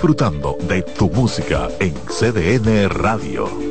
Disfrutando de tu música en CDN Radio.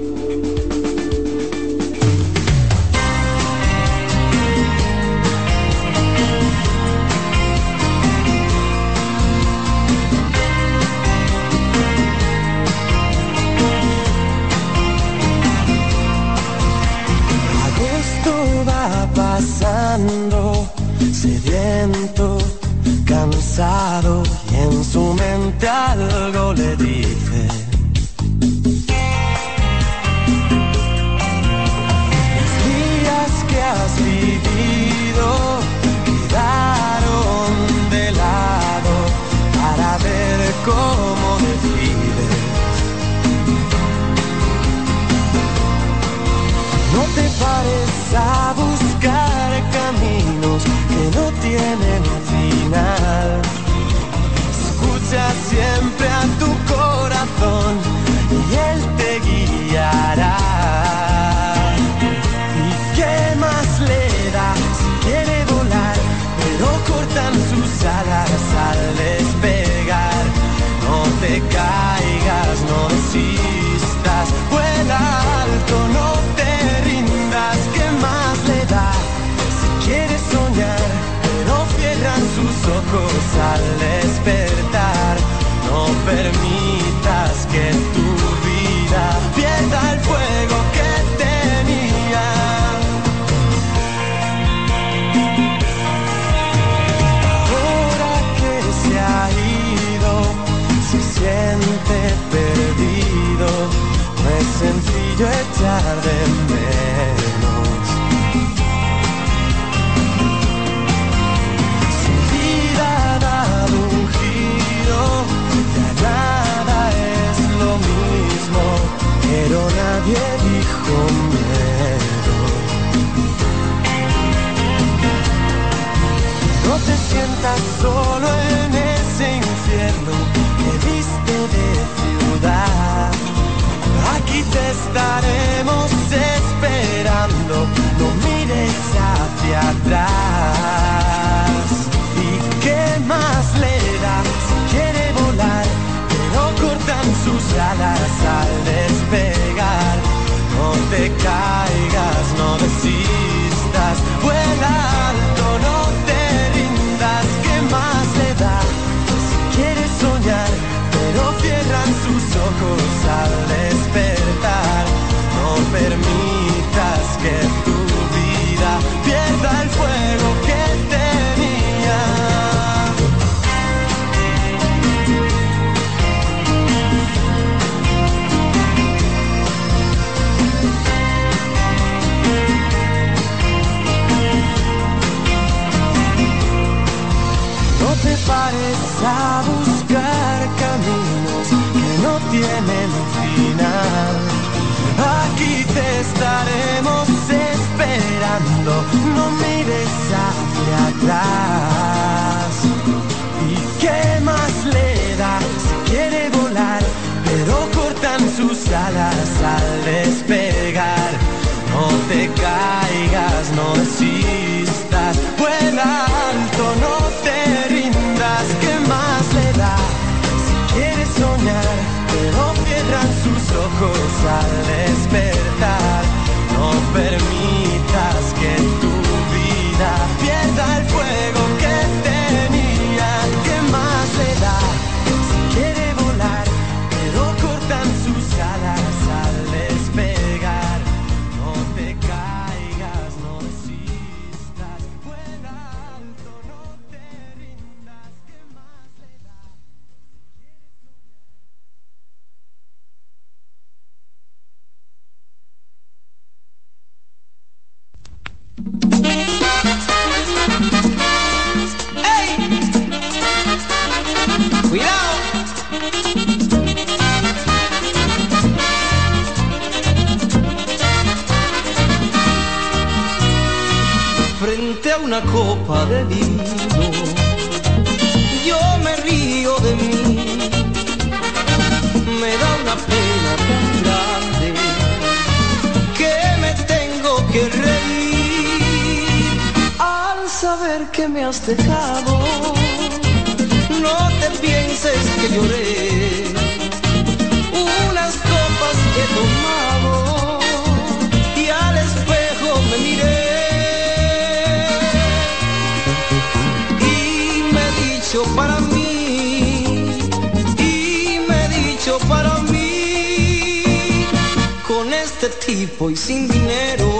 Tipo y sin dinero,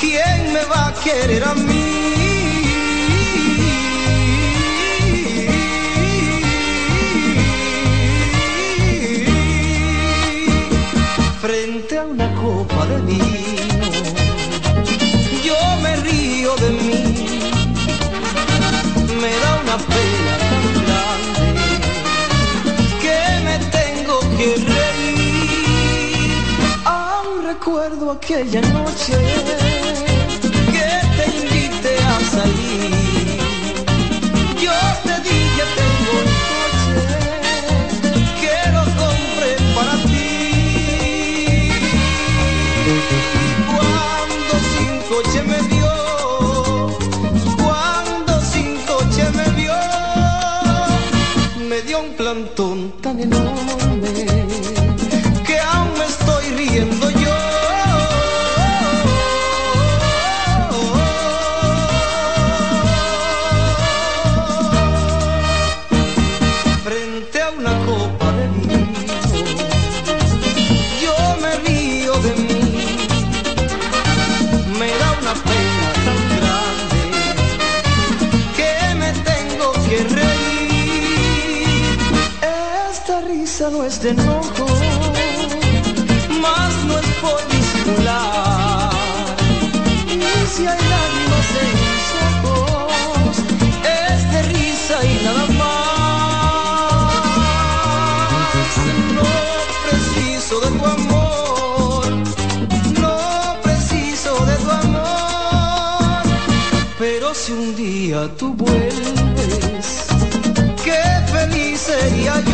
¿quién me va a querer a mí? Frente a una copa de vino, aquella noche que te invité a salir. Yo te dije tengo un coche que lo compré para ti. Cuando sin coche me vio, cuando sin coche me vio, me dio un plantón día tú vuelves, qué feliz sería yo.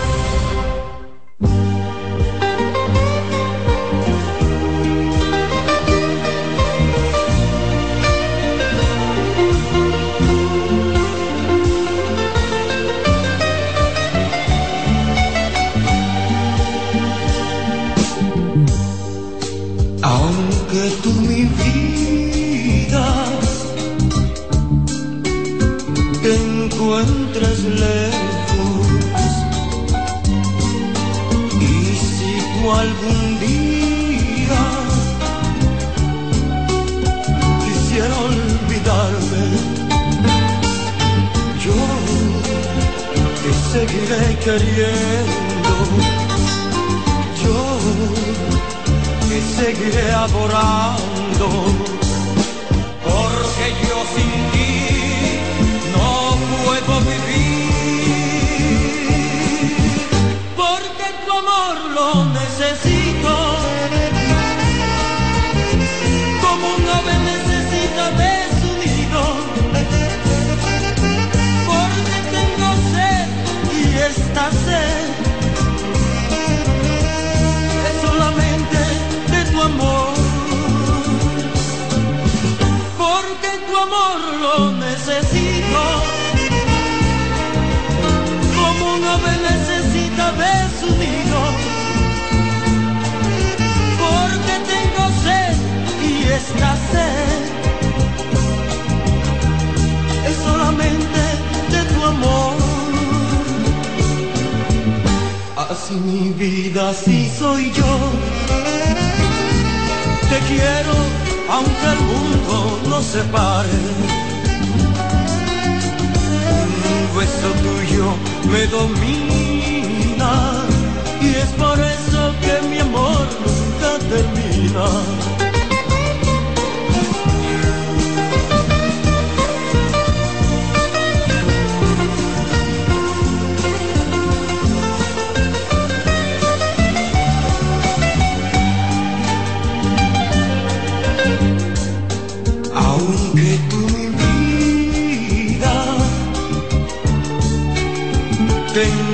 queriendo. Yo que seguiré adorando. necesito, como un ave necesita de su nido, porque tengo sed y esta sed es solamente de tu amor. Así mi vida, así soy yo. Te quiero, aunque el mundo nos separe beso tuyo me domina y es por eso que mi amor nunca termina.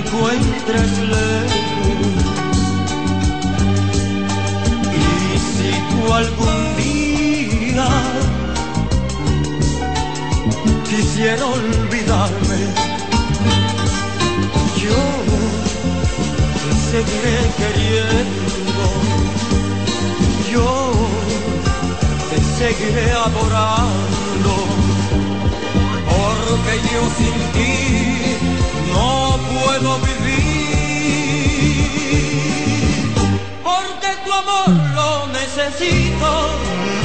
encuentras lejos. Y si tú algún día quisiera olvidarme, yo te seguiré queriendo. Yo te seguiré adorando, porque yo sin ti no puedo vivir, porque tu amor lo necesito.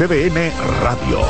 CBN Radio.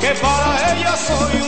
que para ella soy un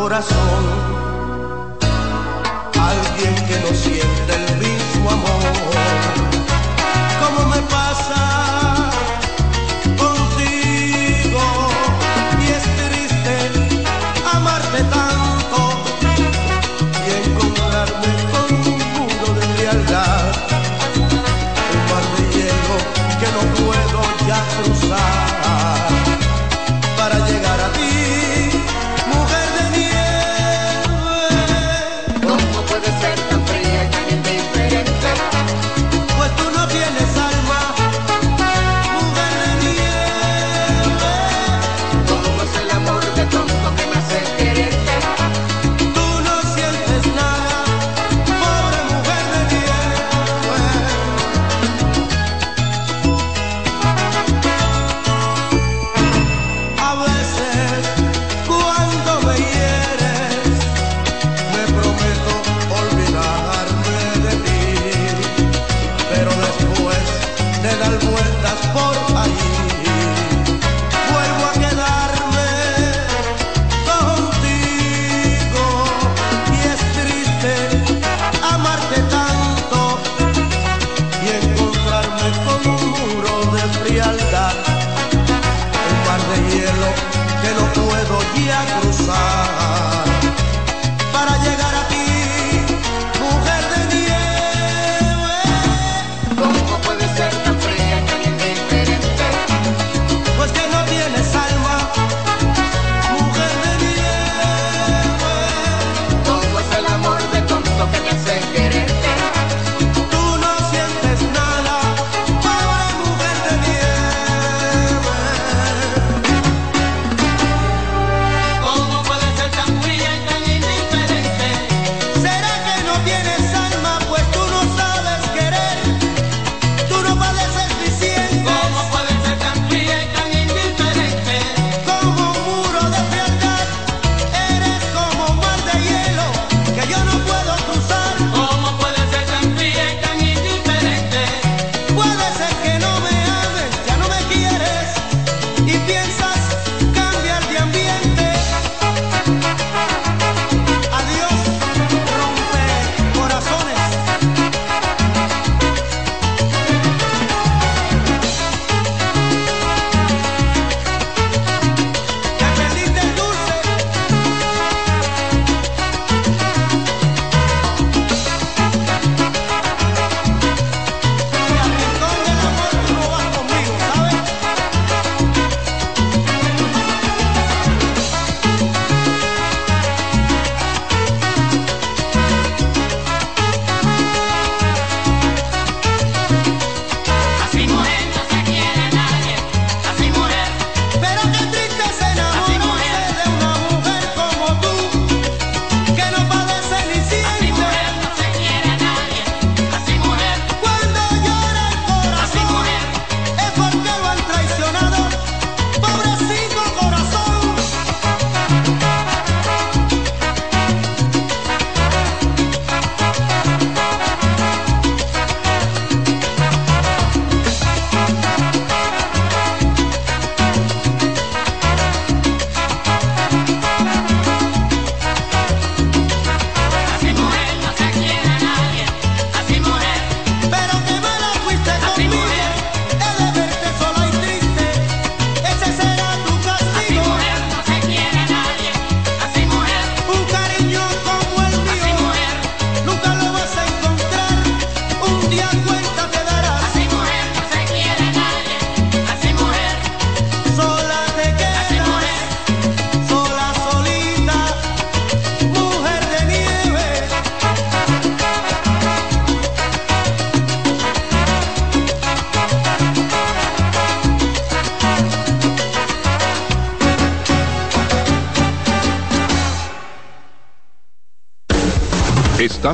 corazón. Alguien que no siente el mismo amor.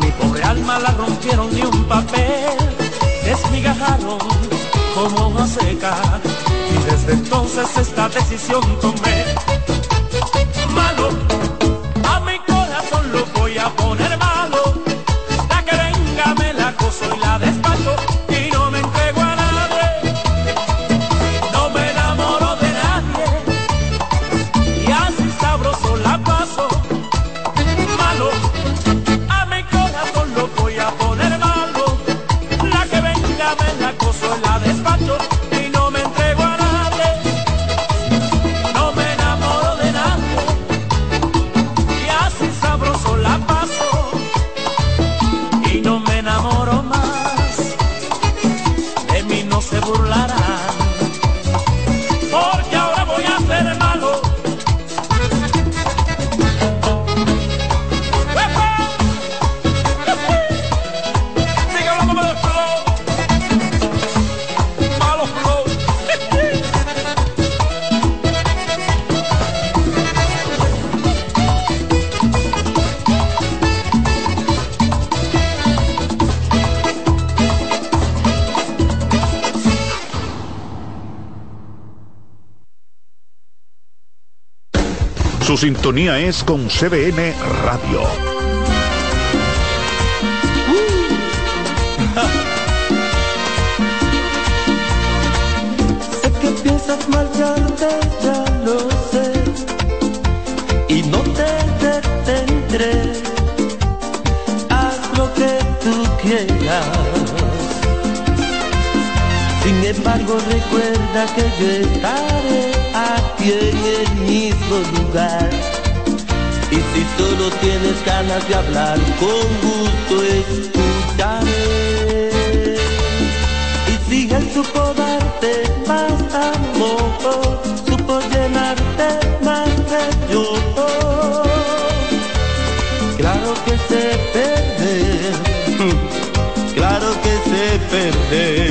Mi pobre alma la rompieron ni un papel, desmigajaron como una seca. Y desde entonces esta decisión tomé. sintonía es con CBN Radio. Sin embargo recuerda que yo estaré aquí en el mismo lugar. Y si solo tienes ganas de hablar, con gusto escucharé. Y si él supo darte más amor, supo llenarte más de yo. Claro que se perder, claro que se perder.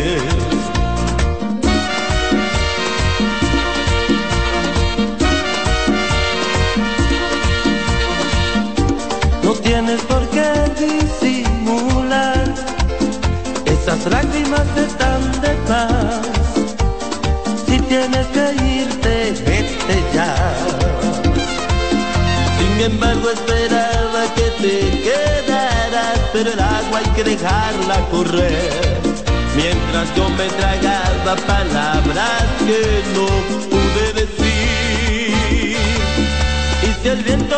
que dejarla correr. Mientras yo me tragaba palabras que no pude decir. Y si el viento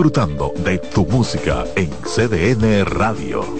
Disfrutando de tu música en CDN Radio.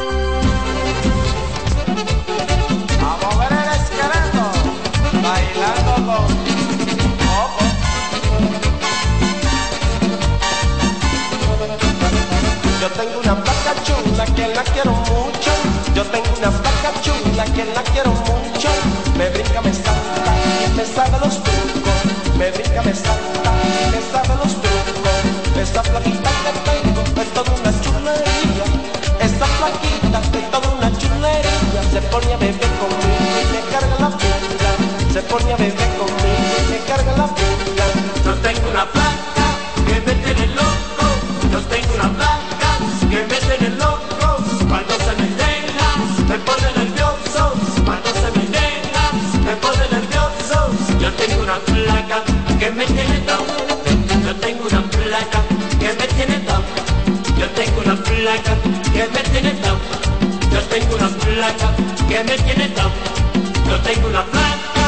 Una placa chula que la quiero mucho. Yo tengo una placa chula que la quiero mucho. Me brinca, me salta y me sabe los trucos. Me brinca, me salta y me sabe los trucos. Esta plaquita que tengo es toda una chulería. Esta plaquita es toda una chulería. Se pone a beber conmigo y me carga la pinga. Se pone a beber conmigo y me carga la pinga. Yo tengo una que me tiene down. Yo tengo una placa que me tiene down. Yo tengo una placa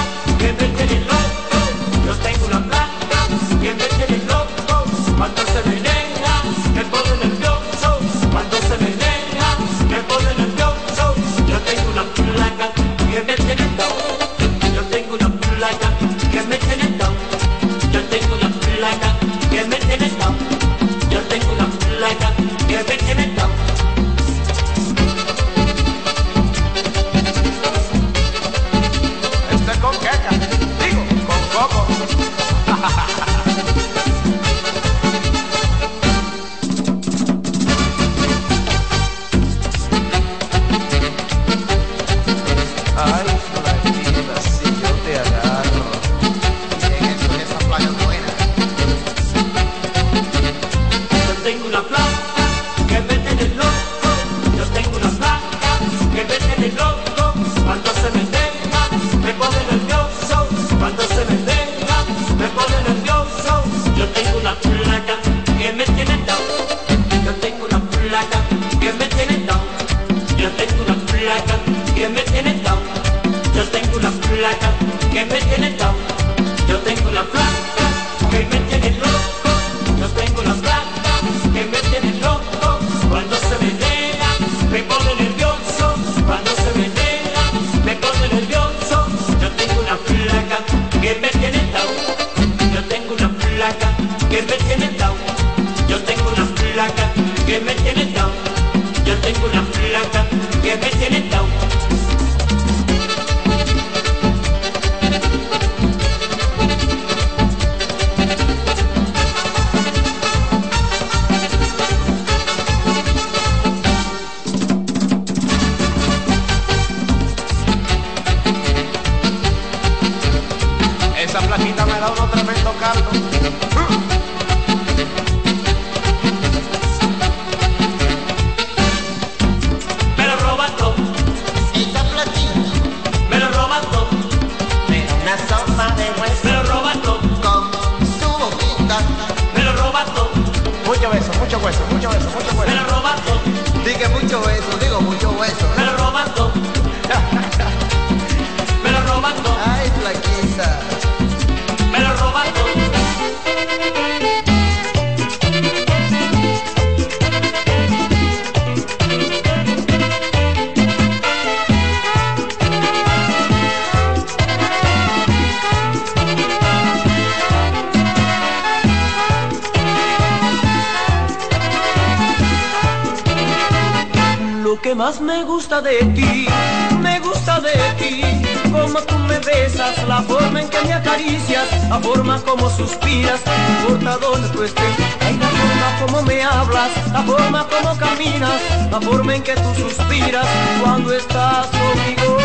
la forma como suspiras, no importa donde tú estés, ay, la forma como me hablas, la forma como caminas, la forma en que tú suspiras cuando estás conmigo,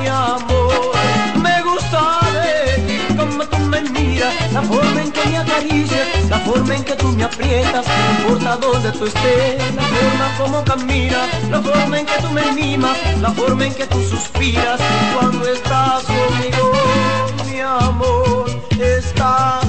mi amor. Me gusta de ti, como tú me miras, la forma en que me acaricias, la forma en que tú me aprietas, no importa dónde tú estés, la forma como caminas, la forma en que tú me mimas, la forma en que tú suspiras cuando estás conmigo, mi amor, estás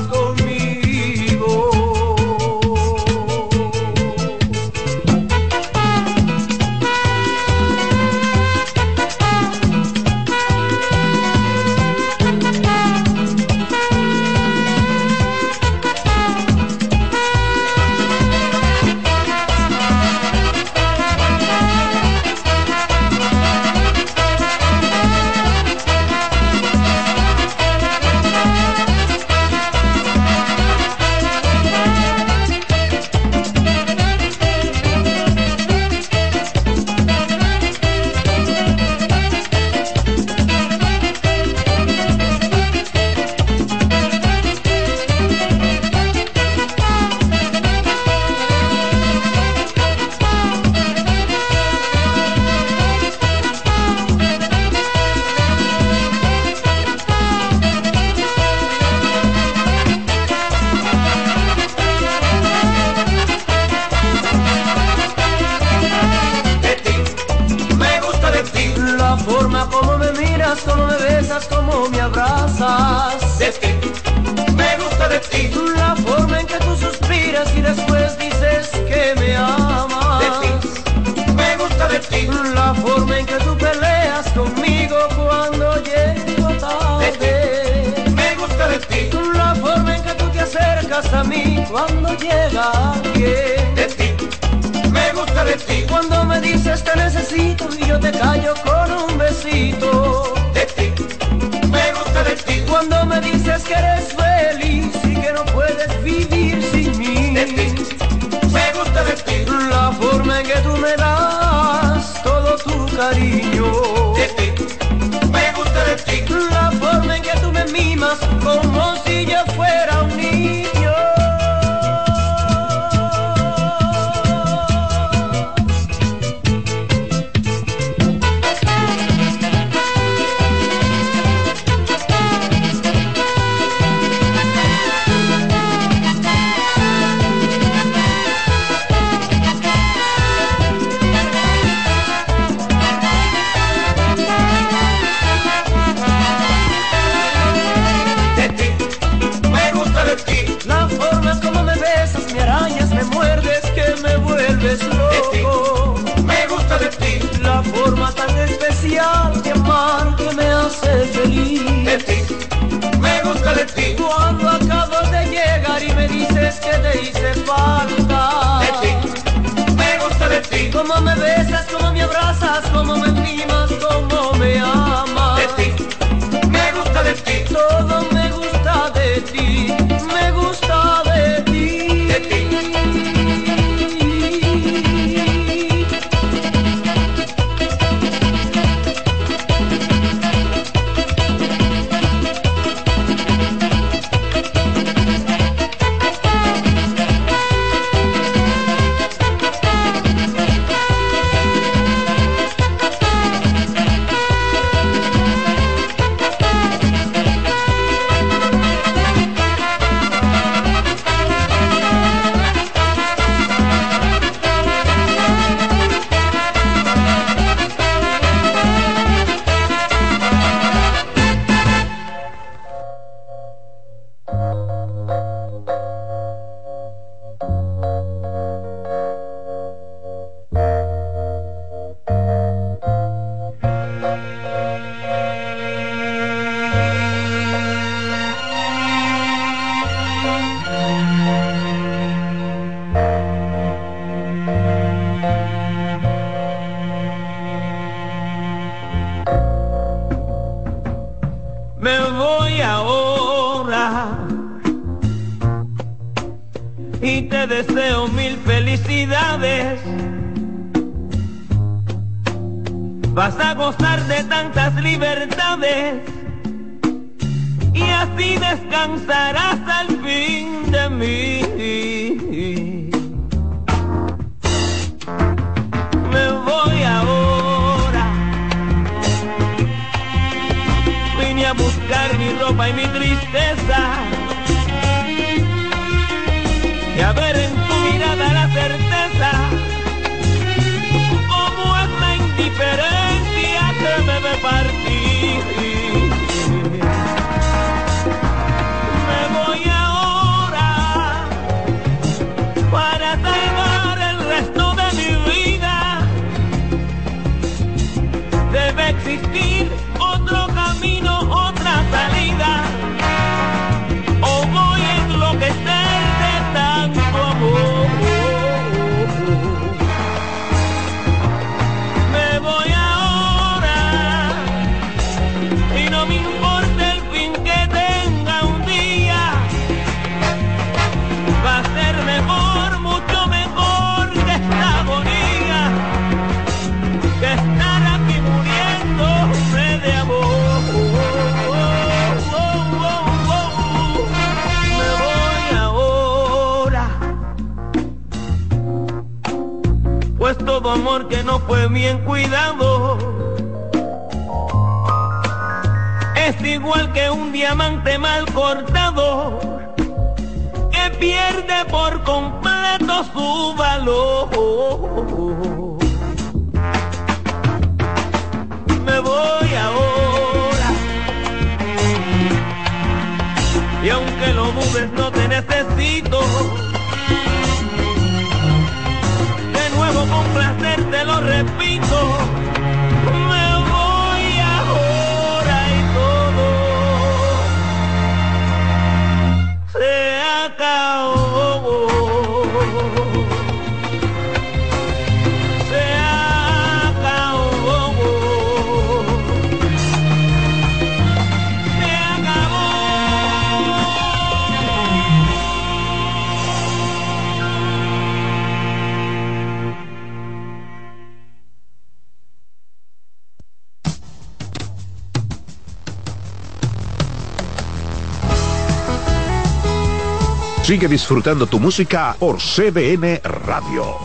disfrutando tu música por CDN Radio.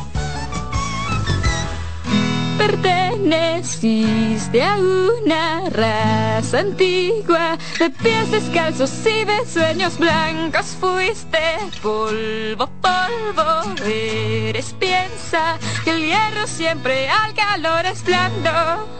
Perteneciste a una raza antigua, de pies descalzos y de sueños blancos fuiste polvo, polvo, eres piensa que el hierro siempre al calor es blando.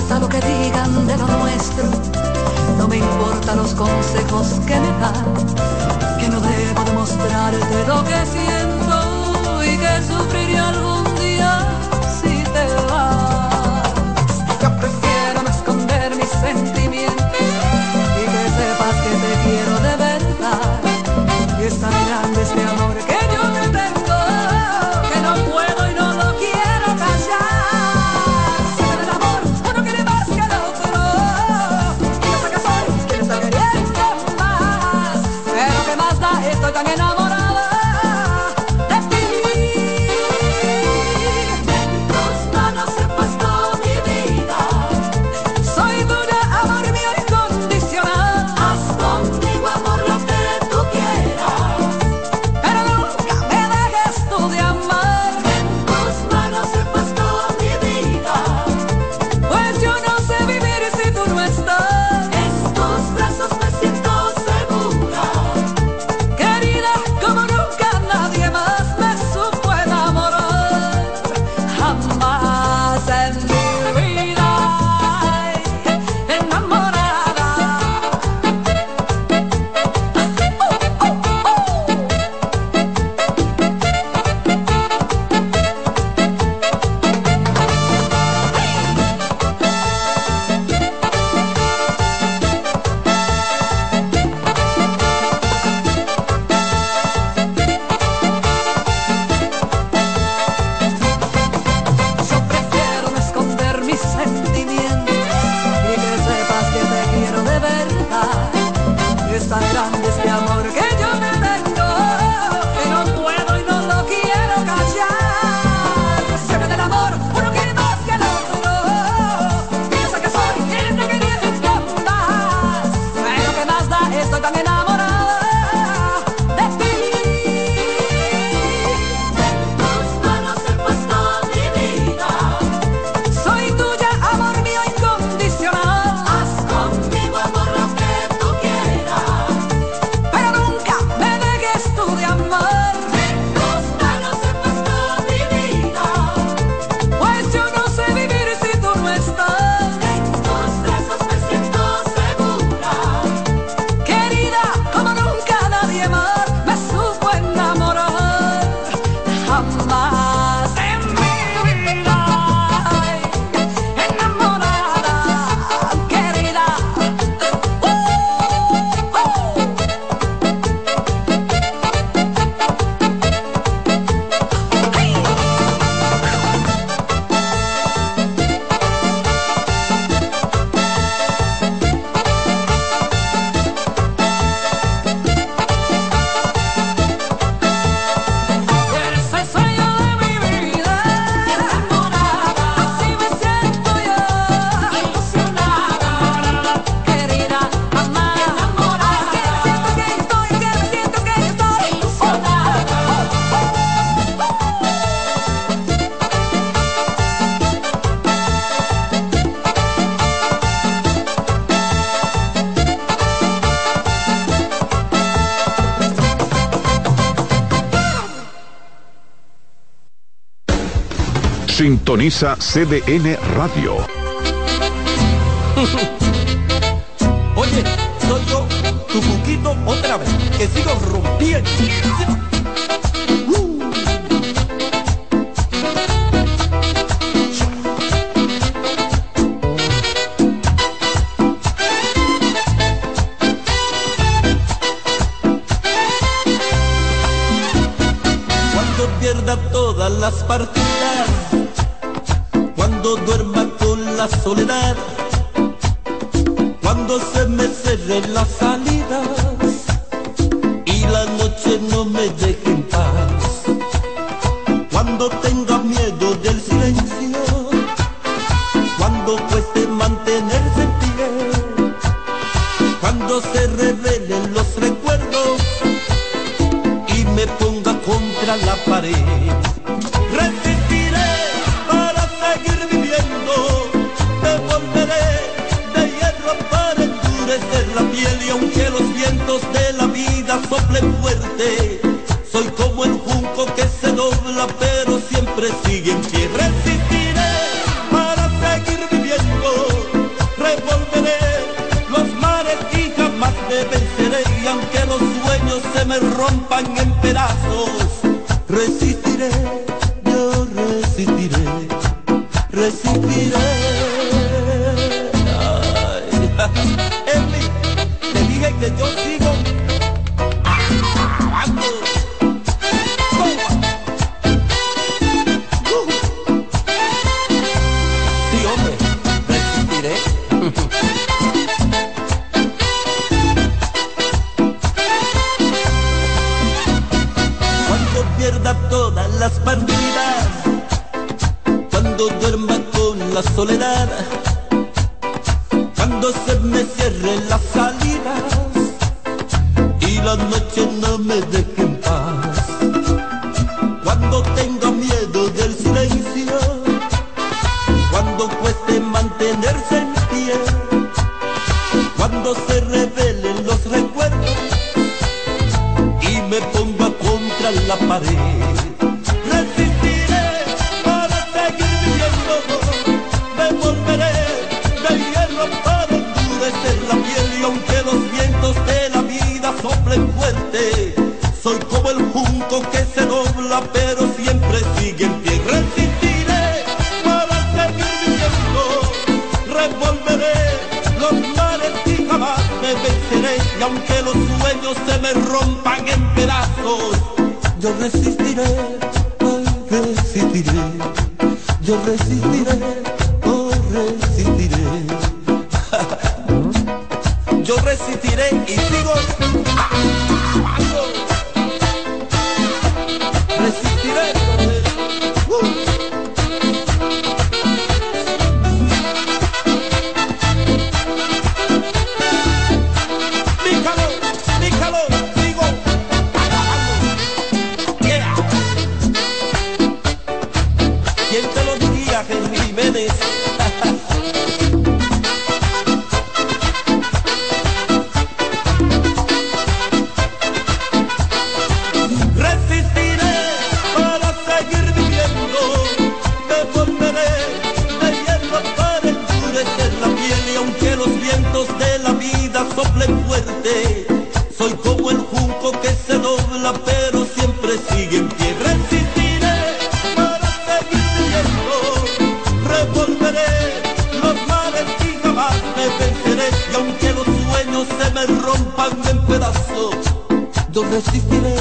importa lo que digan de lo nuestro, no me importan los consejos que me dan, que no debo demostrarte lo que siento y que sufriré. CDN Radio. Oye, soy yo, tu cuquito otra vez, que sigo rompiendo. Cuando pierda todas las partidas. la soledad. Yo resistiré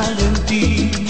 pensar en ti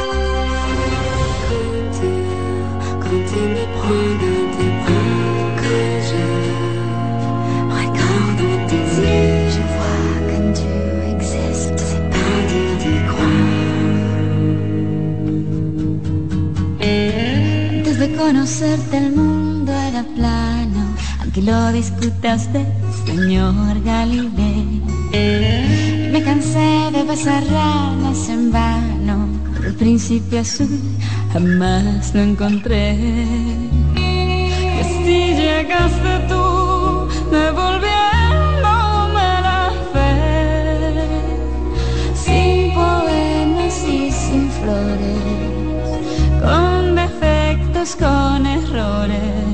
Conocerte el mundo era plano, aunque lo discuta usted, señor Galileo. Me cansé de besar ranas en vano, el príncipe azul jamás lo encontré. Y así llegaste tú, devolviéndome con errores,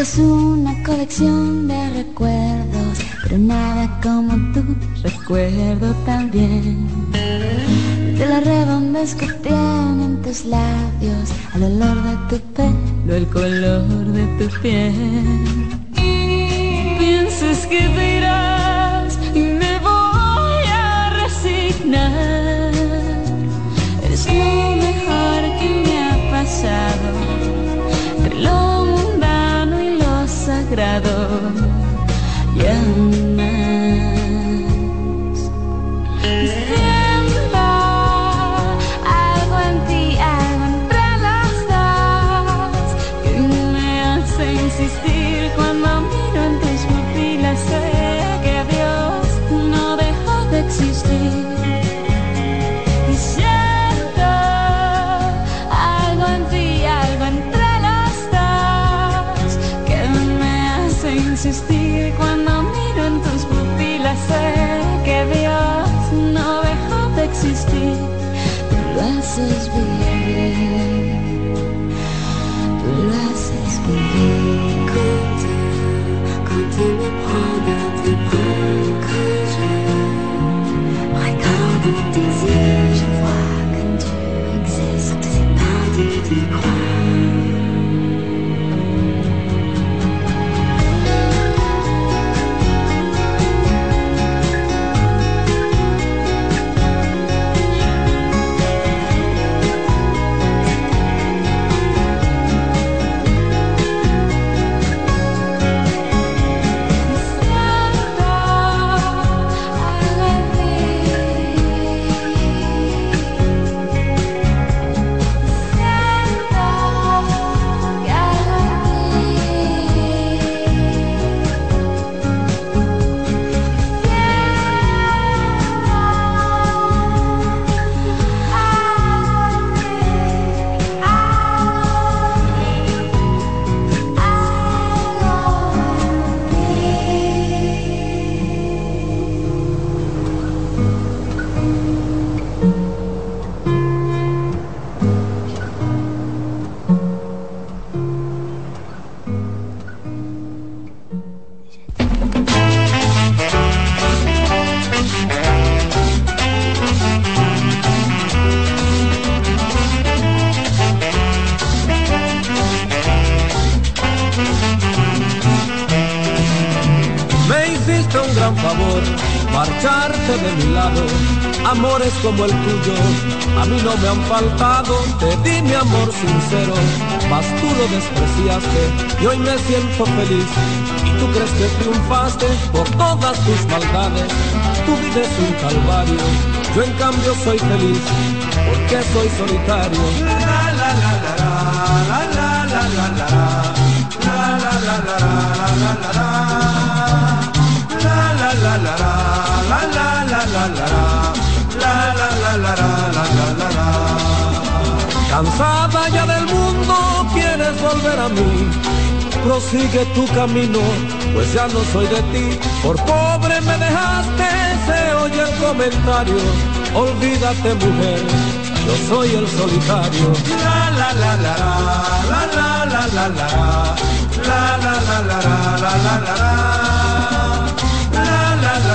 Es una colección de recuerdos, pero nada como tú recuerdo también. De la redondez que tienen tus labios, al olor de tu pelo, el color de tu piel. Piensas que te irás y me voy a resignar. Es lo mejor que me ha pasado sagrado. Y lo haces marcharte de mi lado. Amores como el tuyo, a mí no me han faltado. Te di mi amor sincero, mas tú lo despreciaste y hoy me siento feliz. Y tú crees que triunfaste por todas tus maldades. Tu vida es un calvario, yo en cambio soy feliz porque soy solitario. La, la, la, la, la, la, la, la, la, la, la, la, la, la, Cansada ya del mundo, quieres volver a mí. Prosigue tu camino, pues ya no soy de ti. Por pobre me dejaste, se oye el comentario. Olvídate mujer, yo soy el solitario. La la la la la la la la la la la la la la la la la la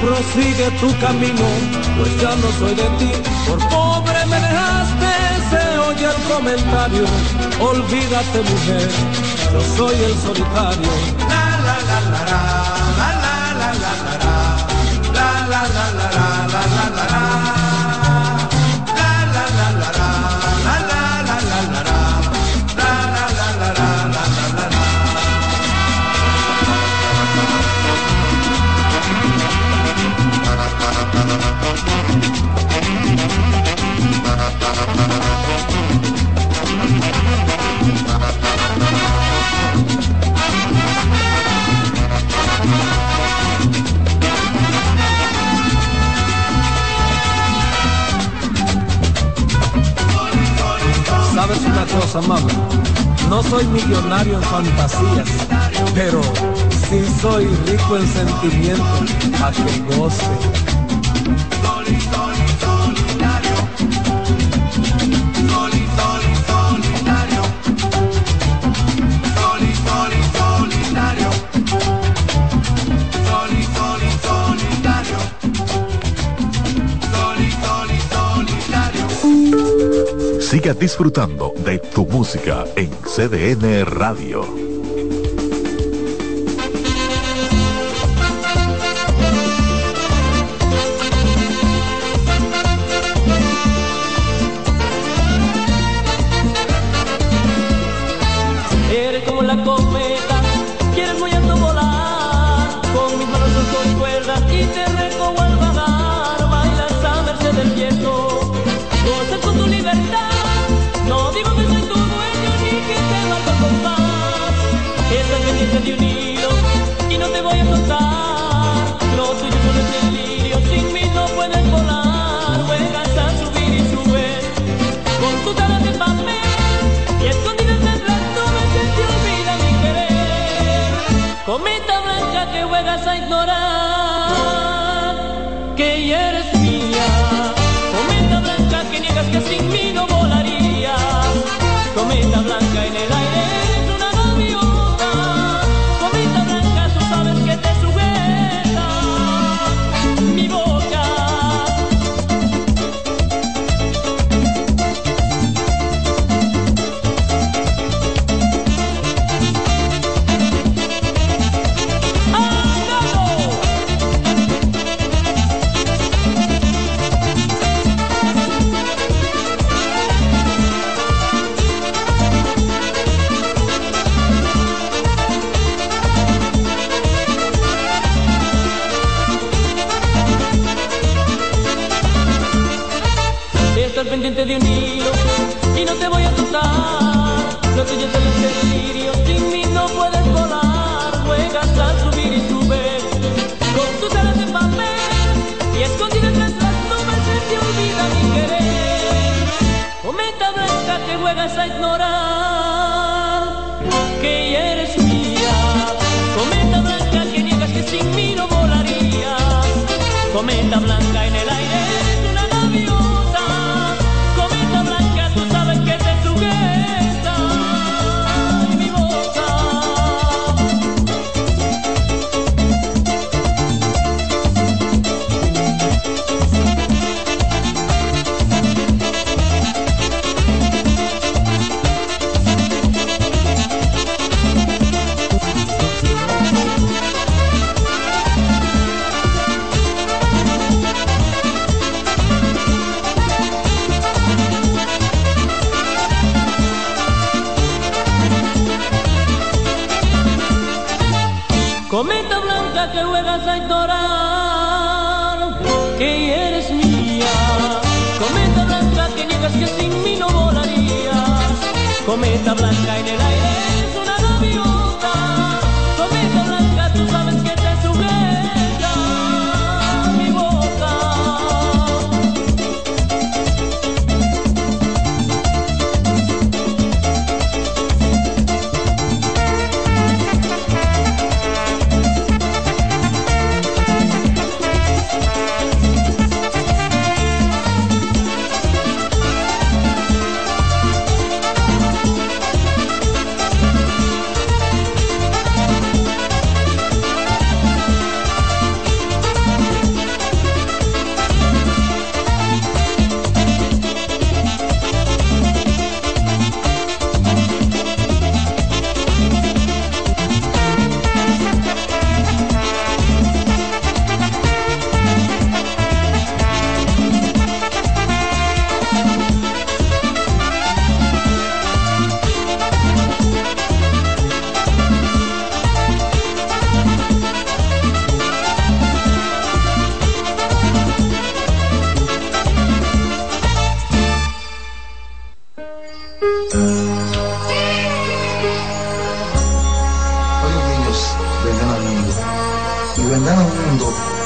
Prosigue tu camino, pues ya no soy de ti. Por pobre me dejaste, se oye el comentario. Olvídate mujer, yo soy el solitario. Sabes una cosa, mamá, no soy millonario en fantasías, pero sí soy rico en sentimientos, a que goce. Disfrutando de tu música en CDN Radio. Juegas a ignorar seit Nord cometa blanca en el aire.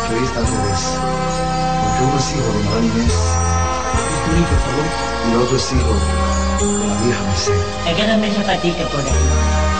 que hoy está al. Porque uno es hijo de Madre Inés, por favor, y el otro es hijo la vieja Mercedes. Por.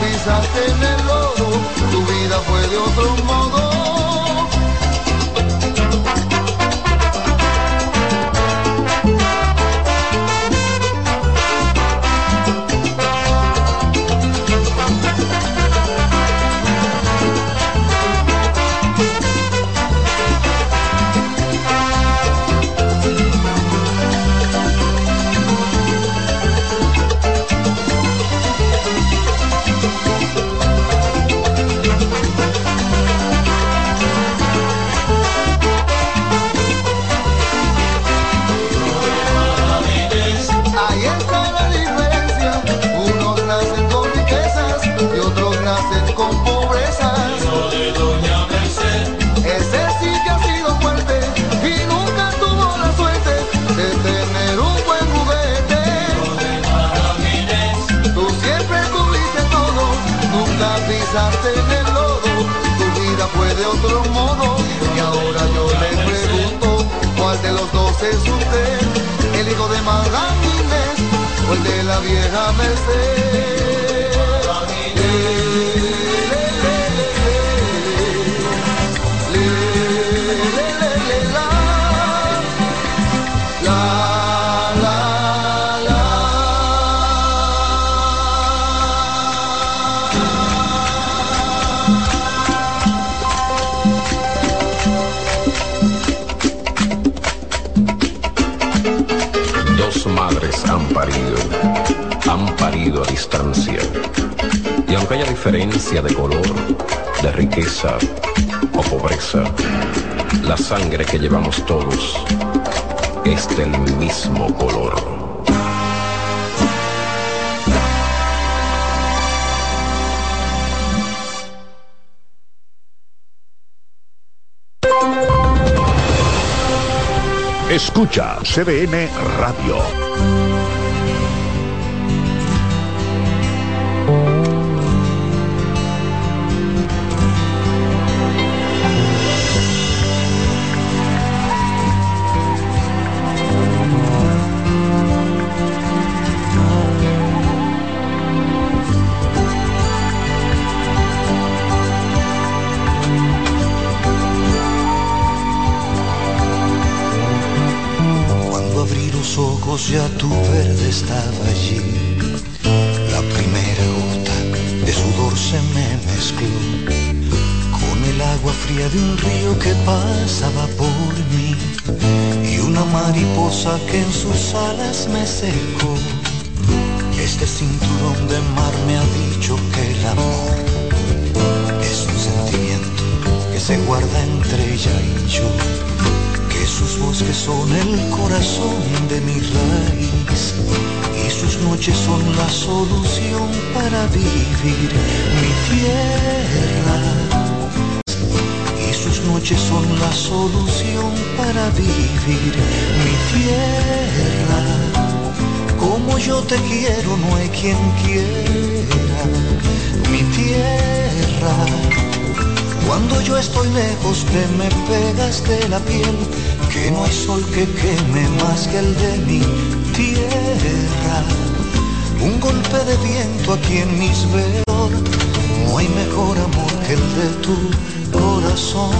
Pisaste en el lodo, tu vida fue de otro sangre que llevamos todos es del mismo color. Escucha CBN Radio. Me secó. Este cinturón de mar me ha dicho que el amor es un sentimiento que se guarda entre ella y yo que sus bosques son el corazón de mi raíz y sus noches son la solución para vivir mi tierra y sus noches son la solución para vivir mi tierra como yo te quiero no hay quien quiera mi tierra cuando yo estoy lejos te me pegas de la piel, que no hay sol que queme más que el de mi tierra. Un golpe de viento aquí en mis veros, no hay mejor amor que el de tu corazón.